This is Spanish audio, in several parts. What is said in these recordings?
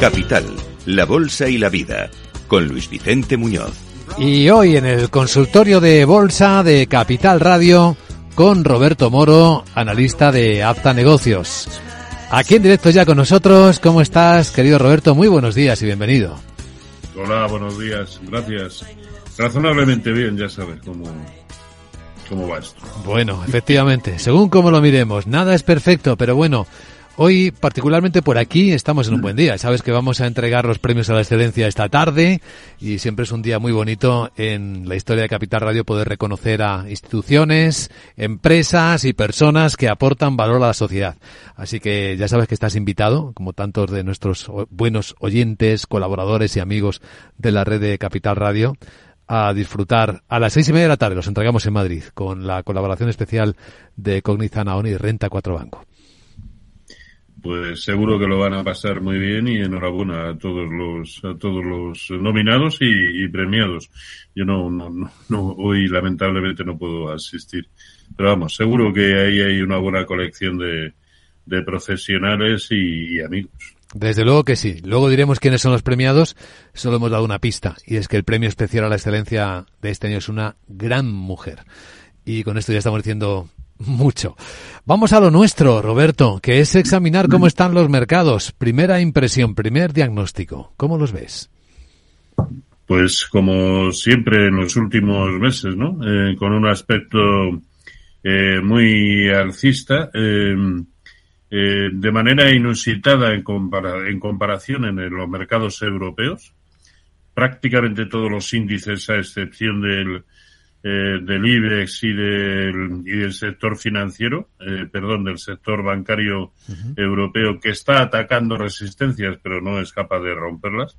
Capital, la Bolsa y la Vida, con Luis Vicente Muñoz. Y hoy en el consultorio de Bolsa de Capital Radio con Roberto Moro, analista de Apta Negocios. Aquí en directo ya con nosotros, ¿cómo estás, querido Roberto? Muy buenos días y bienvenido. Hola, buenos días, gracias. Razonablemente bien, ya sabes cómo, cómo va esto. Bueno, efectivamente, según cómo lo miremos, nada es perfecto, pero bueno, Hoy, particularmente por aquí, estamos en un buen día. Sabes que vamos a entregar los premios a la excelencia esta tarde y siempre es un día muy bonito en la historia de Capital Radio poder reconocer a instituciones, empresas y personas que aportan valor a la sociedad. Así que ya sabes que estás invitado, como tantos de nuestros buenos oyentes, colaboradores y amigos de la red de Capital Radio, a disfrutar a las seis y media de la tarde. Los entregamos en Madrid con la colaboración especial de Cognizana y Renta 4 Banco pues seguro que lo van a pasar muy bien y enhorabuena a todos los a todos los nominados y, premiados. Yo no, no, no, hoy lamentablemente no puedo asistir, pero vamos, seguro que ahí hay una buena colección de, de profesionales y, amigos. Desde luego que sí. Luego diremos quiénes son los premiados. Solo hemos dado una pista y es que el premio especial a la excelencia de este año es una gran mujer. Y con esto ya estamos diciendo mucho. Vamos a lo nuestro, Roberto, que es examinar cómo están los mercados. Primera impresión, primer diagnóstico. ¿Cómo los ves? Pues como siempre en los últimos meses, ¿no? Eh, con un aspecto eh, muy alcista, eh, de manera inusitada en, en comparación en los mercados europeos. Prácticamente todos los índices, a excepción del eh, del IBEX y del, y del sector financiero, eh, perdón, del sector bancario europeo que está atacando resistencias pero no es capaz de romperlas.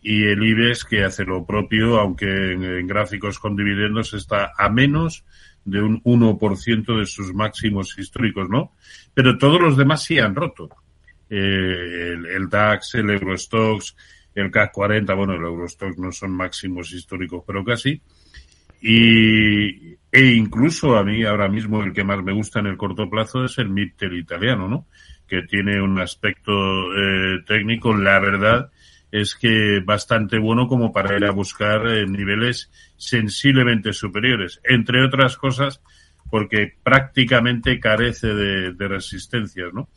Y el IBEX que hace lo propio, aunque en, gráficos con dividendos está a menos de un 1% de sus máximos históricos, ¿no? Pero todos los demás sí han roto. Eh, el, el, DAX, el Eurostox, el CAC 40, bueno, el Eurostox no son máximos históricos, pero casi y, e incluso a mí ahora mismo el que más me gusta en el corto plazo es el Mittel italiano, ¿no? Que tiene un aspecto eh, técnico, la verdad es que bastante bueno como para ir a buscar eh, niveles sensiblemente superiores, entre otras cosas porque prácticamente carece de, de resistencias, ¿no?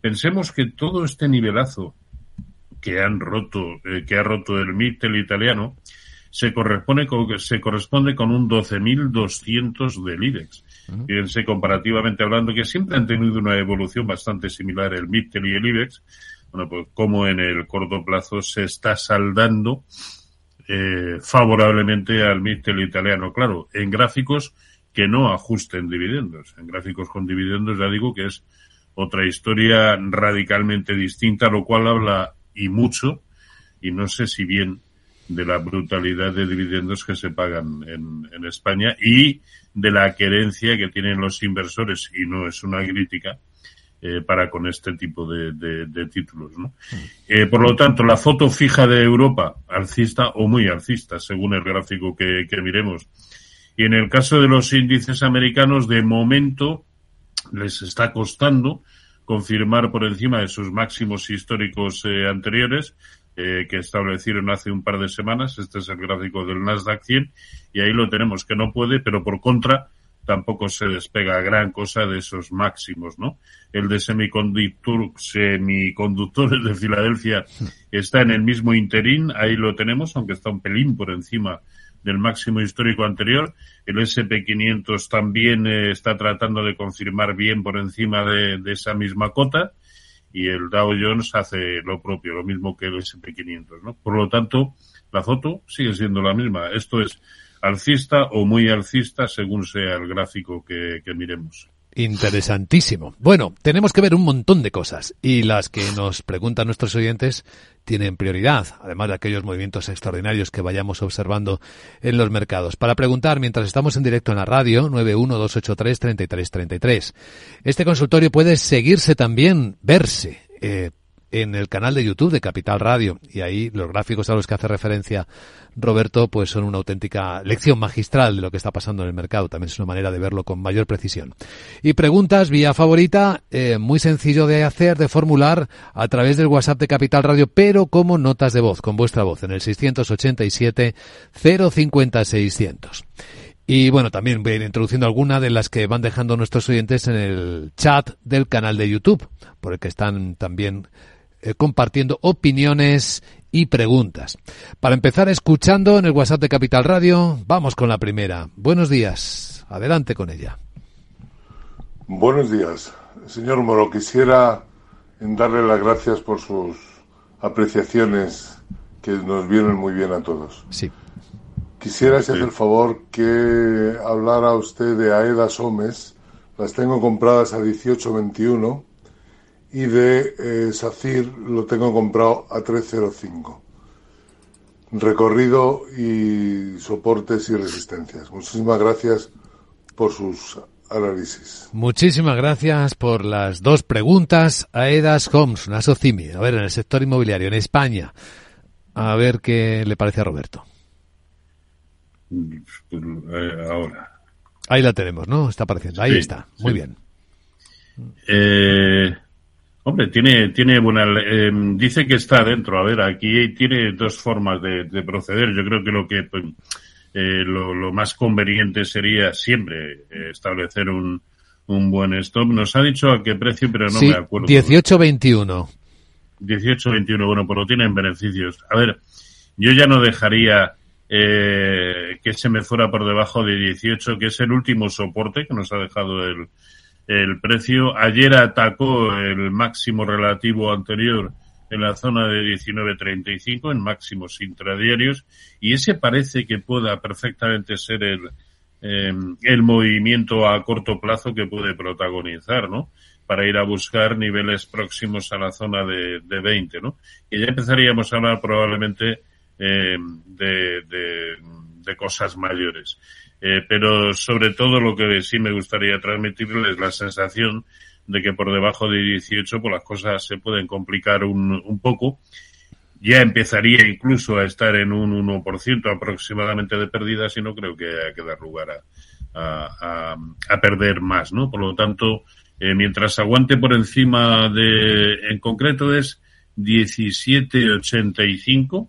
Pensemos que todo este nivelazo que han roto, eh, que ha roto el Mittel italiano, se corresponde con, se corresponde con un 12.200 del IBEX. Fíjense, comparativamente hablando, que siempre han tenido una evolución bastante similar el MIPTEL y el IBEX. Bueno, pues como en el corto plazo se está saldando eh, favorablemente al MIPTEL italiano. Claro, en gráficos que no ajusten dividendos. En gráficos con dividendos ya digo que es otra historia radicalmente distinta, lo cual habla y mucho, y no sé si bien de la brutalidad de dividendos que se pagan en, en España y de la querencia que tienen los inversores, y no es una crítica, eh, para con este tipo de, de, títulos. ¿no? Eh, por lo tanto, la foto fija de Europa, alcista o muy alcista, según el gráfico que, que miremos. Y en el caso de los índices americanos, de momento les está costando confirmar por encima de sus máximos históricos eh, anteriores, eh, que establecieron hace un par de semanas. Este es el gráfico del Nasdaq 100 y ahí lo tenemos que no puede, pero por contra tampoco se despega gran cosa de esos máximos, ¿no? El de semiconductor, semiconductores de Filadelfia está en el mismo interín, ahí lo tenemos, aunque está un pelín por encima del máximo histórico anterior. El SP500 también eh, está tratando de confirmar bien por encima de, de esa misma cota y el Dow Jones hace lo propio, lo mismo que el SP500, ¿no? Por lo tanto, la foto sigue siendo la misma. Esto es alcista o muy alcista según sea el gráfico que, que miremos. Interesantísimo. Bueno, tenemos que ver un montón de cosas y las que nos preguntan nuestros oyentes tienen prioridad, además de aquellos movimientos extraordinarios que vayamos observando en los mercados. Para preguntar, mientras estamos en directo en la radio, 912833333. Este consultorio puede seguirse también, verse, eh, en el canal de YouTube de Capital Radio. Y ahí los gráficos a los que hace referencia Roberto, pues son una auténtica lección magistral de lo que está pasando en el mercado. También es una manera de verlo con mayor precisión. Y preguntas vía favorita, eh, muy sencillo de hacer, de formular a través del WhatsApp de Capital Radio, pero como notas de voz, con vuestra voz, en el 687 050 600. Y bueno, también voy a ir introduciendo alguna de las que van dejando nuestros oyentes en el chat del canal de YouTube, por el que están también eh, compartiendo opiniones y preguntas. Para empezar escuchando en el WhatsApp de Capital Radio, vamos con la primera. Buenos días, adelante con ella. Buenos días. Señor Moro, quisiera darle las gracias por sus apreciaciones que nos vienen muy bien a todos. Sí. Quisiera, si hace el favor, que hablara usted de AEDA Somes. Las tengo compradas a 18.21 y de eh, SACIR lo tengo comprado a 305. Recorrido y soportes y resistencias. Muchísimas gracias por sus análisis. Muchísimas gracias por las dos preguntas. AEDAS Homes, una SOCIMI, a ver, en el sector inmobiliario, en España. A ver qué le parece a Roberto. Pues, eh, ahora. Ahí la tenemos, ¿no? Está apareciendo. Ahí está. Muy bien. Eh, Hombre, tiene, tiene buena, eh, dice que está dentro. A ver, aquí tiene dos formas de, proceder. Yo creo que lo que pues, eh, lo, más conveniente sería siempre eh, establecer un, un buen stop. Nos ha dicho a qué precio, pero no me acuerdo. 18.21. 18.21, bueno, pues lo tienen beneficios. A ver, yo ya no dejaría eh, que se me fuera por debajo de 18, que es el último soporte que nos ha dejado el, el precio. Ayer atacó el máximo relativo anterior en la zona de 19.35 en máximos intradiarios y ese parece que pueda perfectamente ser el, em, el movimiento a corto plazo que puede protagonizar, ¿no? Para ir a buscar niveles próximos a la zona de, de 20, ¿no? Y ya empezaríamos a hablar probablemente em, de, de, de cosas mayores. Eh, pero sobre todo lo que sí me gustaría transmitirles es la sensación de que por debajo de 18 pues las cosas se pueden complicar un, un poco. Ya empezaría incluso a estar en un 1% aproximadamente de pérdidas y no creo que haya que dar lugar a, a, a, perder más, ¿no? Por lo tanto, eh, mientras aguante por encima de, en concreto es 17,85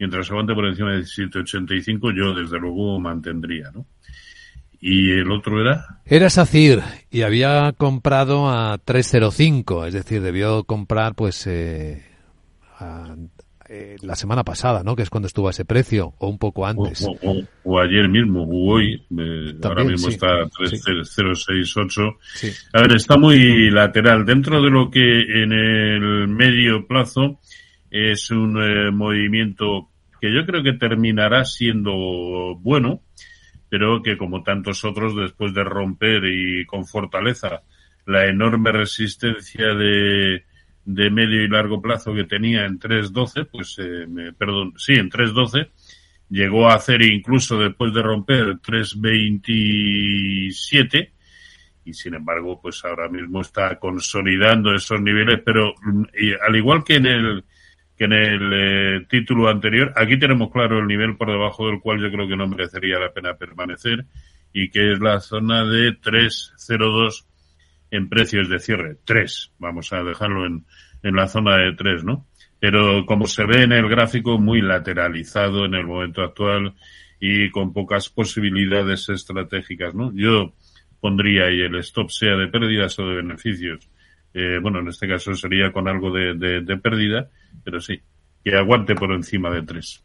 mientras aguante por encima de 17,85, yo desde luego mantendría, ¿no? ¿Y el otro era? Era SACIR y había comprado a 305, es decir, debió comprar pues eh, eh, la semana pasada, ¿no? Que es cuando estuvo a ese precio, o un poco antes. O, ayer mismo, o hoy, eh, ahora mismo está a 3068. A ver, está muy lateral. Dentro de lo que en el medio plazo es un movimiento que yo creo que terminará siendo bueno, pero que como tantos otros, después de romper y con fortaleza la enorme resistencia de, de medio y largo plazo que tenía en 3.12, pues, eh, perdón, sí, en 3.12, llegó a hacer incluso después de romper 3.27 y sin embargo, pues ahora mismo está consolidando esos niveles, pero al igual que en el que en el eh, título anterior. Aquí tenemos claro el nivel por debajo del cual yo creo que no merecería la pena permanecer y que es la zona de 302 en precios de cierre. 3, vamos a dejarlo en, en la zona de 3, ¿no? Pero como se ve en el gráfico, muy lateralizado en el momento actual y con pocas posibilidades estratégicas, ¿no? Yo pondría ahí el stop sea de pérdidas o de beneficios. Eh, bueno, en este caso sería con algo de, de, de pérdida pero sí, que aguante por encima de tres.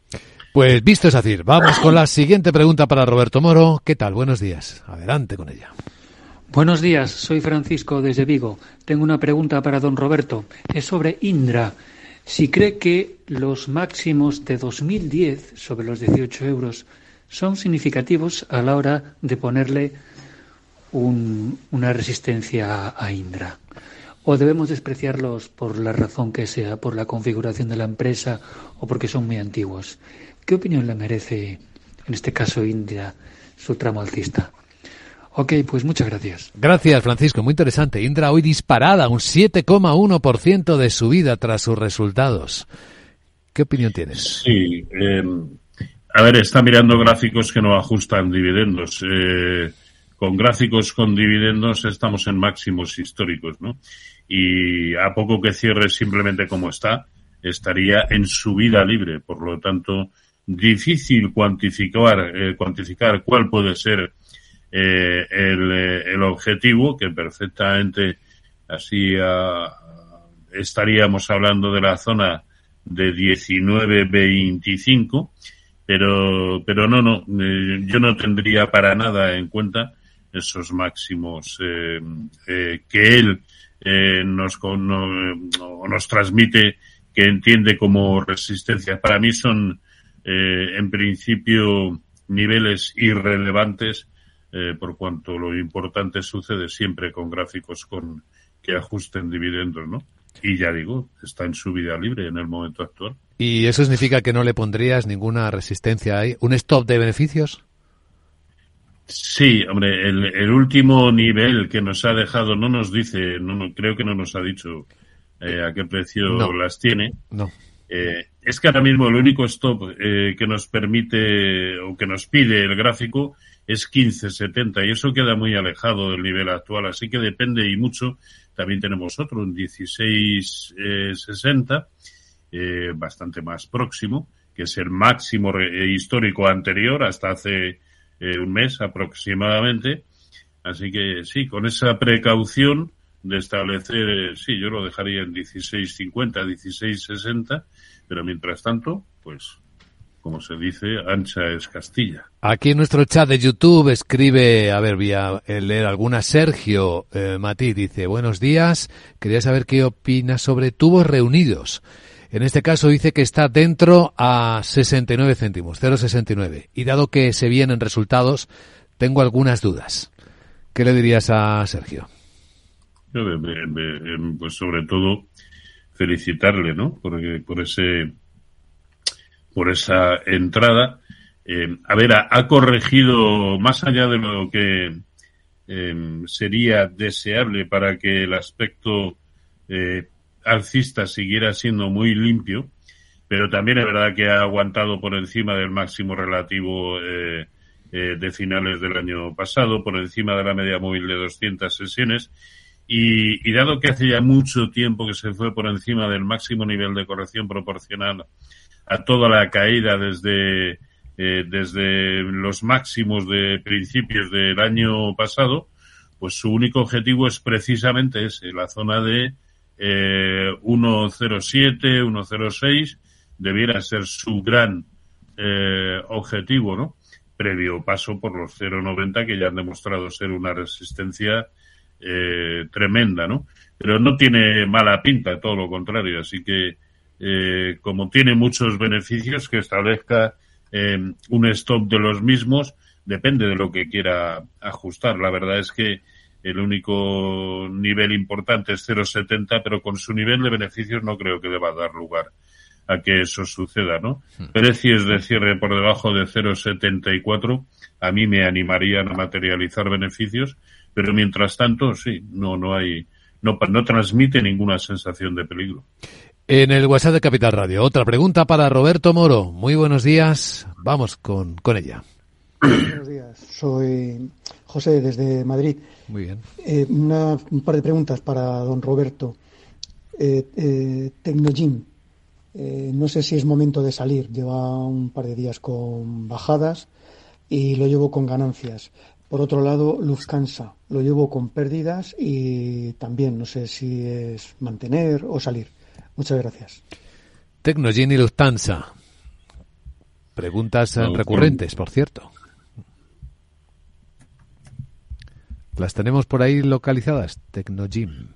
Pues visto es decir, vamos con la siguiente pregunta para Roberto Moro. ¿Qué tal? Buenos días. Adelante con ella. Buenos días, soy Francisco desde Vigo. Tengo una pregunta para don Roberto. Es sobre Indra. Si cree que los máximos de 2010 sobre los 18 euros son significativos a la hora de ponerle un, una resistencia a Indra o debemos despreciarlos por la razón que sea, por la configuración de la empresa o porque son muy antiguos. ¿Qué opinión le merece, en este caso India, su tramo alcista? Ok, pues muchas gracias. Gracias, Francisco. Muy interesante. Indra hoy disparada, un 7,1% de subida tras sus resultados. ¿Qué opinión tienes? Sí. Eh, a ver, está mirando gráficos que no ajustan dividendos. Eh, con gráficos con dividendos estamos en máximos históricos, ¿no? Y a poco que cierre simplemente como está, estaría en subida libre. Por lo tanto, difícil cuantificar, eh, cuantificar cuál puede ser eh, el, eh, el, objetivo, que perfectamente así uh, estaríamos hablando de la zona de 19-25, pero, pero no, no, eh, yo no tendría para nada en cuenta esos máximos eh, eh, que él nos, no, nos transmite, que entiende como resistencia. Para mí son, en principio, niveles irrelevantes eh, por cuanto lo importante sucede siempre con gráficos con que ajusten dividendos, ¿no? Y ya digo, está en su vida libre en el momento actual. ¿Y eso significa que no le pondrías ninguna resistencia ahí? ¿Un stop de beneficios? Sí, hombre, el, el último nivel que nos ha dejado no nos dice, no, no creo que no nos ha dicho eh, a qué precio No. las tiene. No. Eh, es que ahora mismo el único stop eh, que nos permite o que nos pide el gráfico es 15.70 y eso queda muy alejado del nivel actual, así que depende y mucho. También tenemos otro, un 16.60, eh, bastante más próximo, que es el máximo re- eh, histórico anterior hasta hace eh, un mes aproximadamente. Así que sí, con esa precaución de establecer, eh, sí, yo lo dejaría en 16.50, 16.60, pero mientras tanto, pues, como se dice, ancha es Castilla. Aquí en nuestro chat de YouTube escribe, a ver, voy a leer alguna. Sergio eh, Matí dice, buenos días, quería saber qué opina sobre tubos reunidos. En este caso dice que está dentro a 69 céntimos, 0,69. Y dado que se vienen resultados, tengo algunas dudas. ¿Qué le dirías a Sergio? Me- pues sobre todo felicitarle, ¿no? Por ese, por esa entrada. Eh, a ver, ha, corregido más allá de lo que eh, sería deseable para que el aspecto eh, alcista siguiera siendo muy limpio, pero también es verdad que ha aguantado por encima del máximo relativo eh, eh, de finales del año pasado, por encima de la media móvil de 200 sesiones, y, y dado que hace ya mucho tiempo que se fue por encima del máximo nivel de corrección proporcional a toda la caída desde, eh, desde los máximos de principios del año pasado, pues su único objetivo es precisamente ese, la zona de eh, 1.07, 1.06, debiera ser su gran eh, objetivo, ¿no? Previo paso por los 0.90 que ya han demostrado ser una resistencia eh, tremenda, ¿no? Pero no tiene mala pinta, todo lo contrario, así que eh, como tiene muchos beneficios, que establezca eh, un stop de los mismos, depende de lo que quiera ajustar. La verdad es que el único nivel importante es 0,70, pero con su nivel de beneficios no creo que deba dar lugar a que eso suceda, ¿no? Precios de cierre por debajo de 0,74 a mí me animarían a materializar beneficios, pero mientras tanto, sí, no, no hay, no, no transmite ninguna sensación de peligro. En el WhatsApp de Capital Radio, otra pregunta para Roberto Moro. Muy buenos días. Vamos con, con ella. Buenos días, soy José desde Madrid. Muy bien. Eh, una, un par de preguntas para don Roberto. Eh, eh, Tecnogym, eh, no sé si es momento de salir. Lleva un par de días con bajadas y lo llevo con ganancias. Por otro lado, Lufthansa, lo llevo con pérdidas y también no sé si es mantener o salir. Muchas gracias. Tecnogin y Lufthansa. Preguntas eh, No, recurrentes, por cierto. Las tenemos por ahí localizadas. Tecnogym.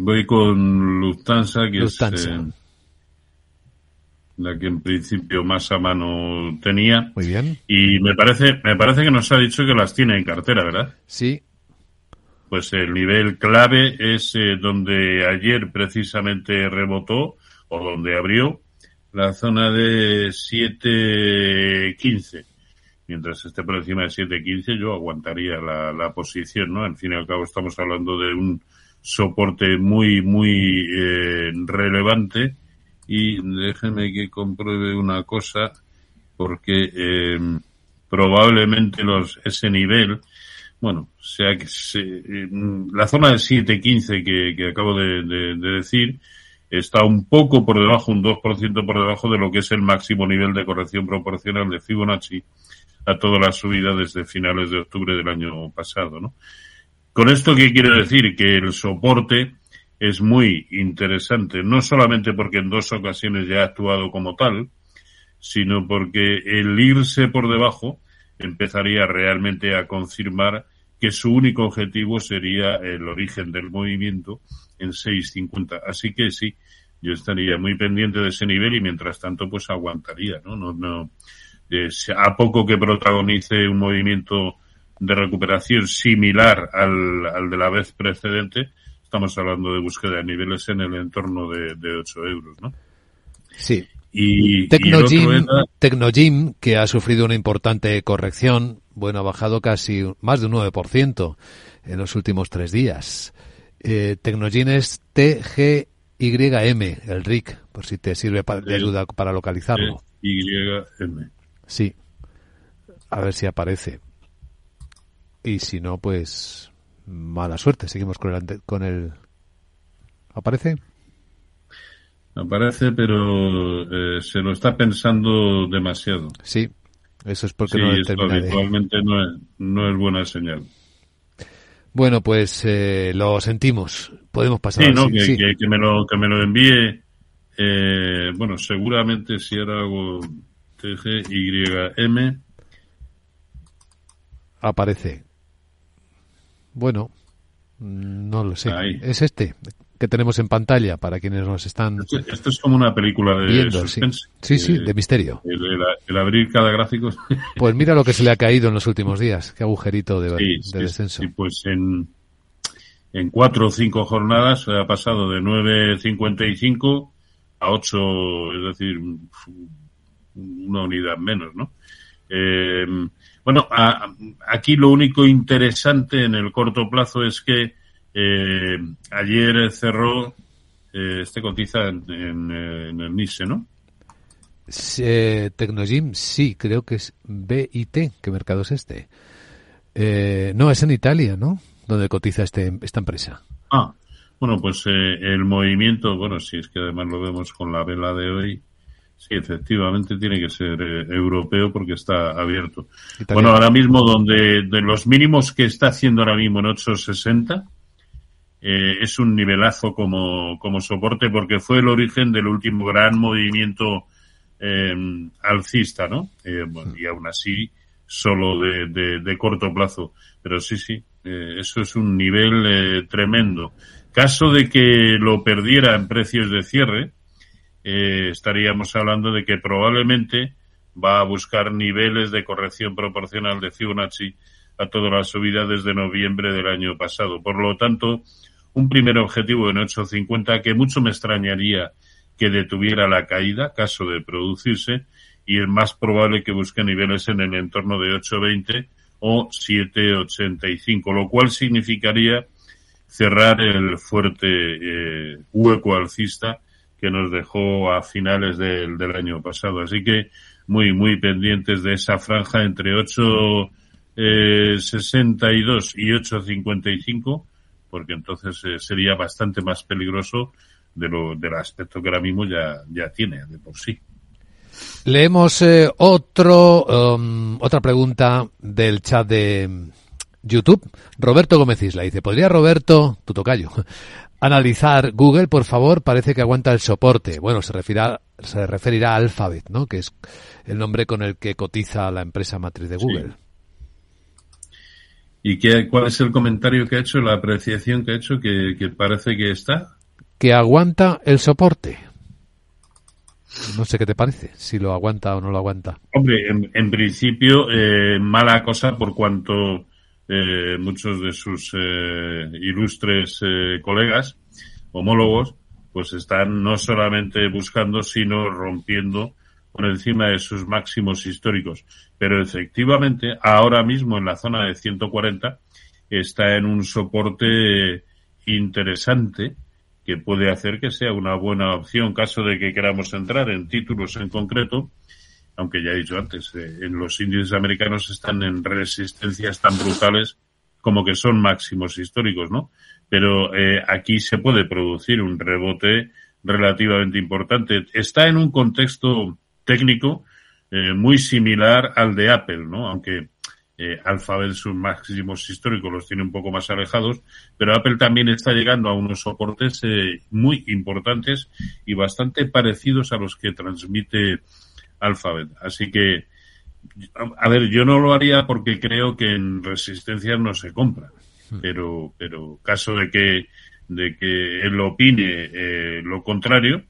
Voy con Lufthansa, que Lufthansa. es eh, la que en principio más a mano tenía. Muy bien. Y me parece, me parece que nos ha dicho que las tiene en cartera, ¿verdad? Sí. Pues el nivel clave es eh, donde ayer precisamente rebotó o donde abrió la zona de 7.15. mientras esté por encima de 7.15 yo aguantaría la, la posición, ¿no? Al fin y al cabo estamos hablando de un soporte muy, muy eh, relevante y déjenme que compruebe una cosa porque eh, probablemente los ese nivel bueno sea que se, eh, la zona de 7.15 que, que acabo de, de, de decir está un poco por debajo, un 2% por debajo de lo que es el máximo nivel de corrección proporcional de Fibonacci a toda la subida desde finales de octubre del año pasado, ¿no? Con esto, ¿qué quiere decir? Que el soporte es muy interesante, no solamente porque en dos ocasiones ya ha actuado como tal, sino porque el irse por debajo empezaría realmente a confirmar que su único objetivo sería el origen del movimiento en 6.50. Así que sí, yo estaría muy pendiente de ese nivel y mientras tanto pues aguantaría, ¿no? No, no, a poco que protagonice un movimiento de recuperación similar al, al de la vez precedente, estamos hablando de búsqueda de niveles en el entorno de, de 8 euros, ¿no? Sí. Y, Tecnogym, y era... Tecnogym, que ha sufrido una importante corrección, bueno, ha bajado casi más de un 9% en los últimos tres días. Eh, Tecnogym es TGYM, el RIC, por si te sirve para, de ayuda para localizarlo. YM. Sí. A ver si aparece. Y si no, pues mala suerte. Seguimos con el, con el... ¿Aparece? Aparece, pero eh, se lo está pensando demasiado. Sí. Eso es porque Sí, no lo esto de... habitualmente no es, no es buena señal. Bueno, pues eh, lo sentimos. Podemos pasar Sí, no, que, sí. que, que me lo, que me lo envíe. Eh, bueno, seguramente si era algo TGYM, aparece. Bueno, mm, no lo sé. Ahí. Es este que tenemos en pantalla para quienes nos están esto, esto es como una película de viendo. Suspense. sí, sí, de misterio. el, el- el abrir cada gráfico. Pues mira lo que se le ha caído en los últimos días. Qué agujerito de, Sí, de sí, descenso. sí, pues en, en cuatro o cinco jornadas ha pasado de 9.55 a 8, es decir, una unidad menos, ¿no? Eh, bueno, a- aquí lo único interesante en el corto plazo es que eh, ayer cerró, eh, este cotiza en, en, eh, en el NISE, ¿no? Eh, Tecnogym, sí, creo que es BIT. ¿Qué mercado es este? Eh, no, es en Italia, ¿no? Donde cotiza este, esta empresa. Ah, bueno, pues eh, el movimiento, bueno, si es que además lo vemos con la vela de hoy, sí, efectivamente tiene que ser eh, europeo porque está abierto. Italiano. Bueno, ahora mismo donde de los mínimos que está haciendo ahora mismo en 860 eh, es un nivelazo como, como soporte porque fue el origen del último gran movimiento eh, alcista, ¿no? Eh, bueno, y aún así solo de, de, de corto plazo. Pero sí, sí, eh, eso es un nivel eh, tremendo. Caso de que lo perdiera en precios de cierre, eh, estaríamos hablando de que probablemente va a buscar niveles de corrección proporcional de Fibonacci a toda la subida desde noviembre del año pasado. Por lo tanto, un primer objetivo en 8.50 que mucho me extrañaría que detuviera la caída, caso de producirse, y es más probable que busque niveles en el entorno de 8.20 o 7.85, lo cual significaría cerrar el fuerte eh, hueco alcista que nos dejó a finales del, del año pasado. Así que muy, muy pendientes de esa franja entre 8.62 y 8.55, porque entonces eh, sería bastante más peligroso de lo, del aspecto que ahora mismo ya, ya tiene de por sí. Leemos eh, otro, um, otra pregunta del chat de mm, YouTube. Roberto Gómez Isla dice, ¿podría Roberto, tu tocayo, analizar Google, por favor? Parece que aguanta el soporte. Bueno, se referirá, se referirá a Alphabet, ¿no? Que es el nombre con el que cotiza la empresa matriz de Google. ¿Y qué, cuál es el comentario que ha hecho, la apreciación que ha hecho, que, que parece que está? Que aguanta el soporte. No sé qué te parece, si lo aguanta o no lo aguanta. Hombre, en, en principio, eh, mala cosa por cuanto eh, muchos de sus eh, ilustres eh, colegas, homólogos, pues están no solamente buscando, sino rompiendo por encima de sus máximos históricos. Pero efectivamente, ahora mismo en la zona de 140 está en un soporte interesante que puede hacer que sea una buena opción caso de que queramos entrar en títulos en concreto, aunque ya he dicho antes, eh, en los índices americanos están en resistencias tan brutales como que son máximos históricos, ¿no? Pero eh, aquí se puede producir un rebote relativamente importante. Está en un contexto técnico eh, muy similar al de Apple, ¿no? Aunque eh, Alphabet sus máximos históricos los tiene un poco más alejados, pero Apple también está llegando a unos soportes eh, muy importantes y bastante parecidos a los que transmite Alphabet. Así que, a ver, yo no lo haría porque creo que en resistencia no se compra, hmm. pero, pero caso de que de que él opine eh, lo contrario,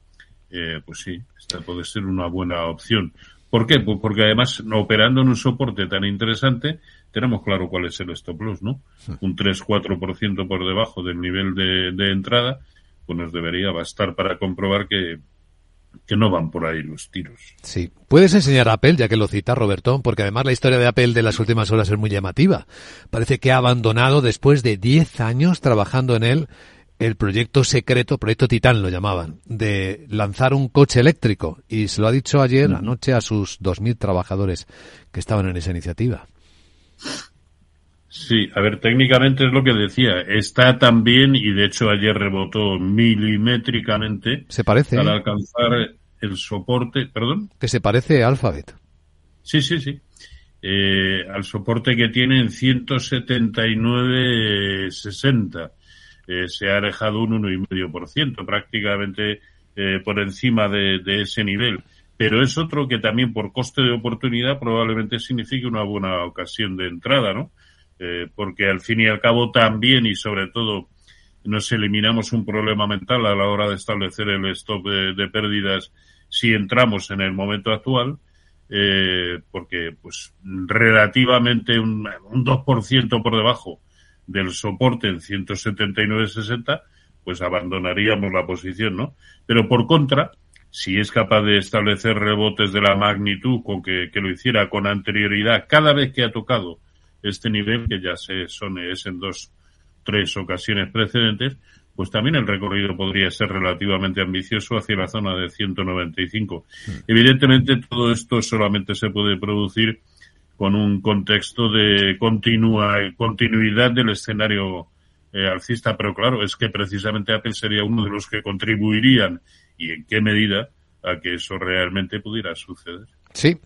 eh, pues sí, esta puede ser una buena opción. ¿Por qué? Pues porque además, operando en un soporte tan interesante, tenemos claro cuál es el stop loss, ¿no? Un 3-4% por debajo del nivel de, de, entrada, pues nos debería bastar para comprobar que, que no van por ahí los tiros. Sí. ¿Puedes enseñar a Apple, ya que lo cita Roberto? Porque además la historia de Apple de las últimas horas es muy llamativa. Parece que ha abandonado después de 10 años trabajando en él el proyecto secreto, proyecto Titán lo llamaban, de lanzar un coche eléctrico. Y se lo ha dicho ayer, anoche, a sus 2.000 trabajadores que estaban en esa iniciativa. Sí, a ver, técnicamente es lo que decía. Está también, y de hecho ayer rebotó milimétricamente. Se parece. Para alcanzar el soporte, perdón. Que se parece a Alphabet. Sí, sí, sí. Eh, al soporte que tiene en 179.60 eh, se ha alejado un 1,5%, prácticamente eh, por encima de, ese nivel. Pero es otro que también por coste de oportunidad probablemente signifique una buena ocasión de entrada, ¿no? Eh, porque al fin y al cabo también y sobre todo nos eliminamos un problema mental a la hora de establecer el stop de, pérdidas si entramos en el momento actual, eh, porque pues relativamente un, un 2% por debajo del soporte en 179.60, pues abandonaríamos la posición, ¿no? Pero por contra, si es capaz de establecer rebotes de la magnitud con que, lo hiciera con anterioridad cada vez que ha tocado este nivel, que ya se son, es en dos, tres ocasiones precedentes, pues también el recorrido podría ser relativamente ambicioso hacia la zona de 195. Mm. Evidentemente todo esto solamente se puede producir con un contexto de continua, continuidad del escenario eh, alcista, pero claro, es que precisamente Apple sería uno de los que contribuirían y en qué medida a que eso realmente pudiera suceder. Sí.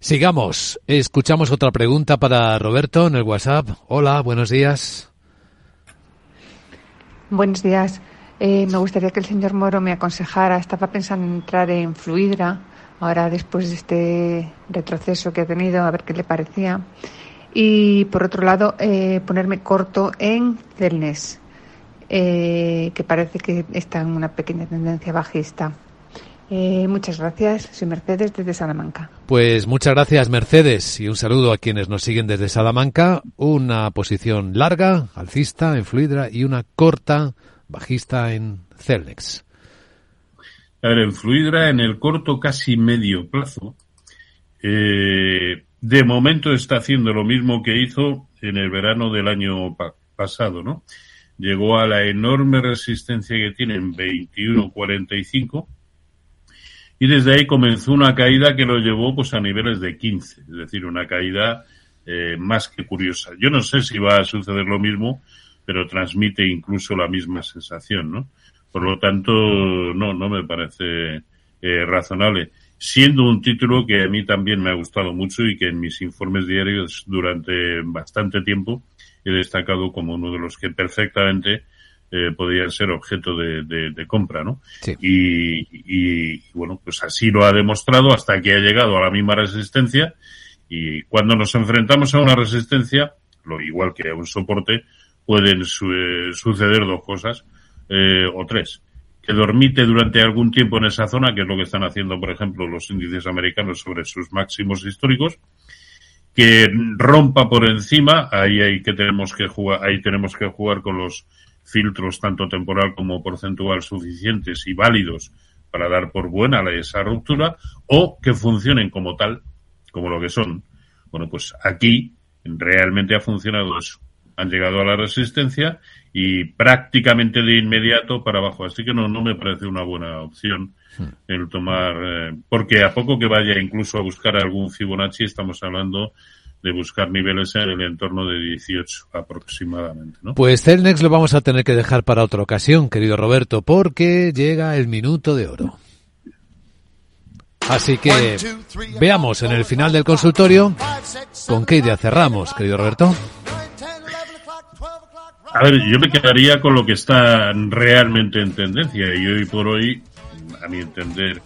Sigamos. Escuchamos otra pregunta para Roberto en el WhatsApp. Hola, buenos días. Buenos días. Eh, me gustaría que el señor Moro me aconsejara. Estaba pensando en entrar en Fluidra ahora después de este retroceso que ha tenido, a ver qué le parecía. Y por otro lado, eh, ponerme corto en Celnes, eh, que parece que está en una pequeña tendencia bajista. Eh, muchas gracias, soy Mercedes desde Salamanca. Pues muchas gracias Mercedes y un saludo a quienes nos siguen desde Salamanca. Una posición larga, alcista en Fluidra y una corta, bajista en Celnex. A ver, en Fluidra, en el corto casi medio plazo, eh, de momento está haciendo lo mismo que hizo en el verano del año pasado, ¿no? Llegó a la enorme resistencia que tiene en 21.45 y desde ahí comenzó una caída que lo llevó pues a niveles de 15, es decir, una caída eh, más que curiosa. Yo no sé si va a suceder lo mismo, pero transmite incluso la misma sensación, ¿no? Por lo tanto, no, no me parece eh, razonable. Siendo un título que a mí también me ha gustado mucho y que en mis informes diarios durante bastante tiempo he destacado como uno de los que perfectamente eh, podría ser objeto de, de, compra, ¿no? Y, y, bueno, pues así lo ha demostrado hasta que ha llegado a la misma resistencia. Y cuando nos enfrentamos a una resistencia, lo igual que a un soporte, pueden eh, suceder dos cosas eh, o tres, que dormite durante algún tiempo en esa zona, que es lo que están haciendo, por ejemplo, los índices americanos sobre sus máximos históricos, que rompa por encima, ahí hay que tenemos que jugar, ahí tenemos que jugar con los filtros tanto temporal como porcentual suficientes y válidos para dar por buena esa ruptura o que funcionen como tal, como lo que son. Bueno, pues aquí realmente ha funcionado eso. Han llegado a la resistencia y prácticamente de inmediato para abajo. Así que no, no me parece una buena opción hmm. el tomar, eh, porque a poco que vaya incluso a buscar algún Fibonacci, estamos hablando de buscar niveles en el entorno de 18 aproximadamente. ¿no? Pues Celnex lo vamos a tener que dejar para otra ocasión, querido Roberto, porque llega el minuto de oro. Así que veamos en el final del consultorio con qué idea cerramos, querido Roberto. A ver, yo me quedaría con lo que está realmente en tendencia y hoy por hoy, a mi entender,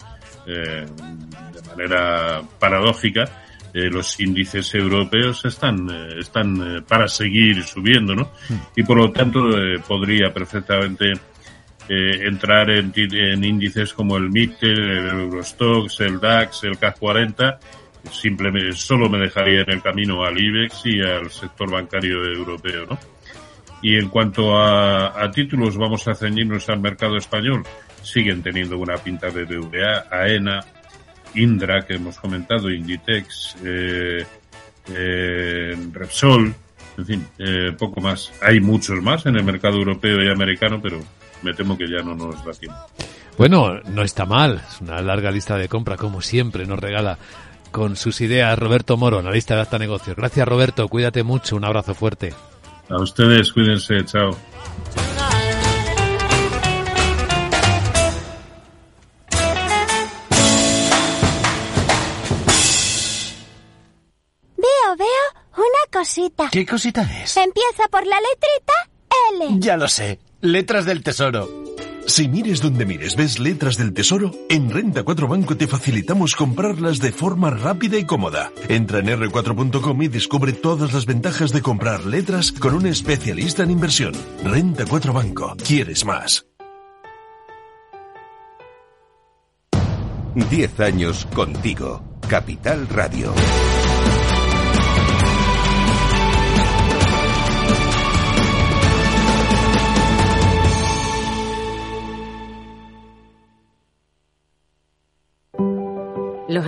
eh, de manera paradójica, eh, los índices europeos están, eh, están eh, para seguir subiendo, ¿no? Hmm. Y por lo tanto podría perfectamente entrar en, en, índices como el MIPTE, el Eurostox, el DAX, el CAC 40. Simplemente solo me dejaría en el camino al IBEX y al sector bancario europeo, ¿no? Y en cuanto a, a títulos, vamos a ceñirnos al mercado español. Siguen teniendo una pinta de BVA, AENA, Indra, que hemos comentado, Inditex, eh, eh, Repsol, en fin, eh, poco más. Hay muchos más en el mercado europeo y americano, pero me temo que ya no nos da tiempo. Bueno, no está mal. Es una larga lista de compra, como siempre nos regala con sus ideas Roberto Moro, analista de Acta Negocios. Gracias, Roberto. Cuídate mucho. Un abrazo fuerte. A ustedes, cuídense. Chao. Cosita. ¿Qué cosita es? Empieza por la letrita L. Ya lo sé. Letras del Tesoro. Si mires donde mires, ves letras del tesoro, en Renta 4 Banco te facilitamos comprarlas de forma rápida y cómoda. Entra en r4.com y descubre todas las ventajas de comprar letras con un especialista en inversión. Renta 4 Banco. ¿Quieres más? 10 años contigo. Capital Radio.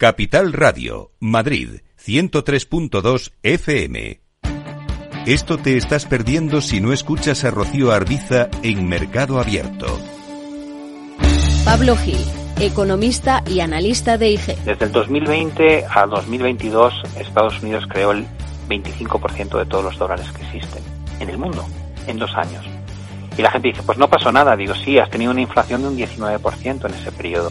Capital Radio, Madrid, 103.2 FM. Esto te estás perdiendo si no escuchas a Rocío Arbiza en Mercado Abierto. Pablo Gil, economista y analista de IG. Desde el 2020 al 2022, Estados Unidos creó el 25% de todos los dólares que existen en el mundo en dos años. Y la gente dice, pues no pasó nada. Digo, sí, has tenido una inflación de un 19% en ese periodo.